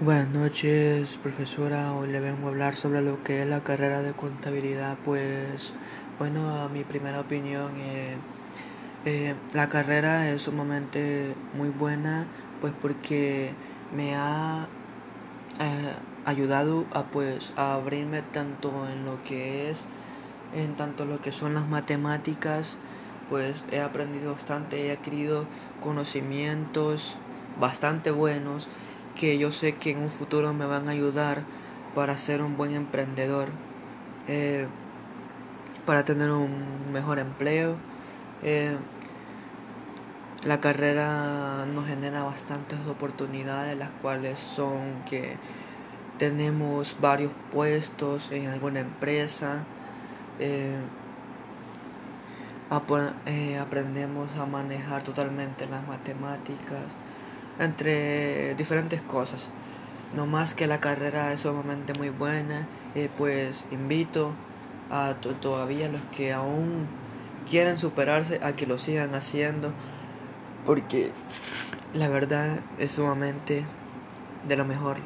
Buenas noches, profesora. Hoy le vengo a hablar sobre lo que es la carrera de contabilidad. Pues, bueno, a mi primera opinión, eh, eh, la carrera es sumamente muy buena, pues porque me ha eh, ayudado a pues a abrirme tanto en lo que es, en tanto lo que son las matemáticas, pues he aprendido bastante, he adquirido conocimientos bastante buenos que yo sé que en un futuro me van a ayudar para ser un buen emprendedor, eh, para tener un mejor empleo. Eh, la carrera nos genera bastantes oportunidades, las cuales son que tenemos varios puestos en alguna empresa. Eh, aprendemos a manejar totalmente las matemáticas entre diferentes cosas. No más que la carrera es sumamente muy buena, eh, pues invito a todavía los que aún quieren superarse a que lo sigan haciendo, porque la verdad es sumamente de lo mejor.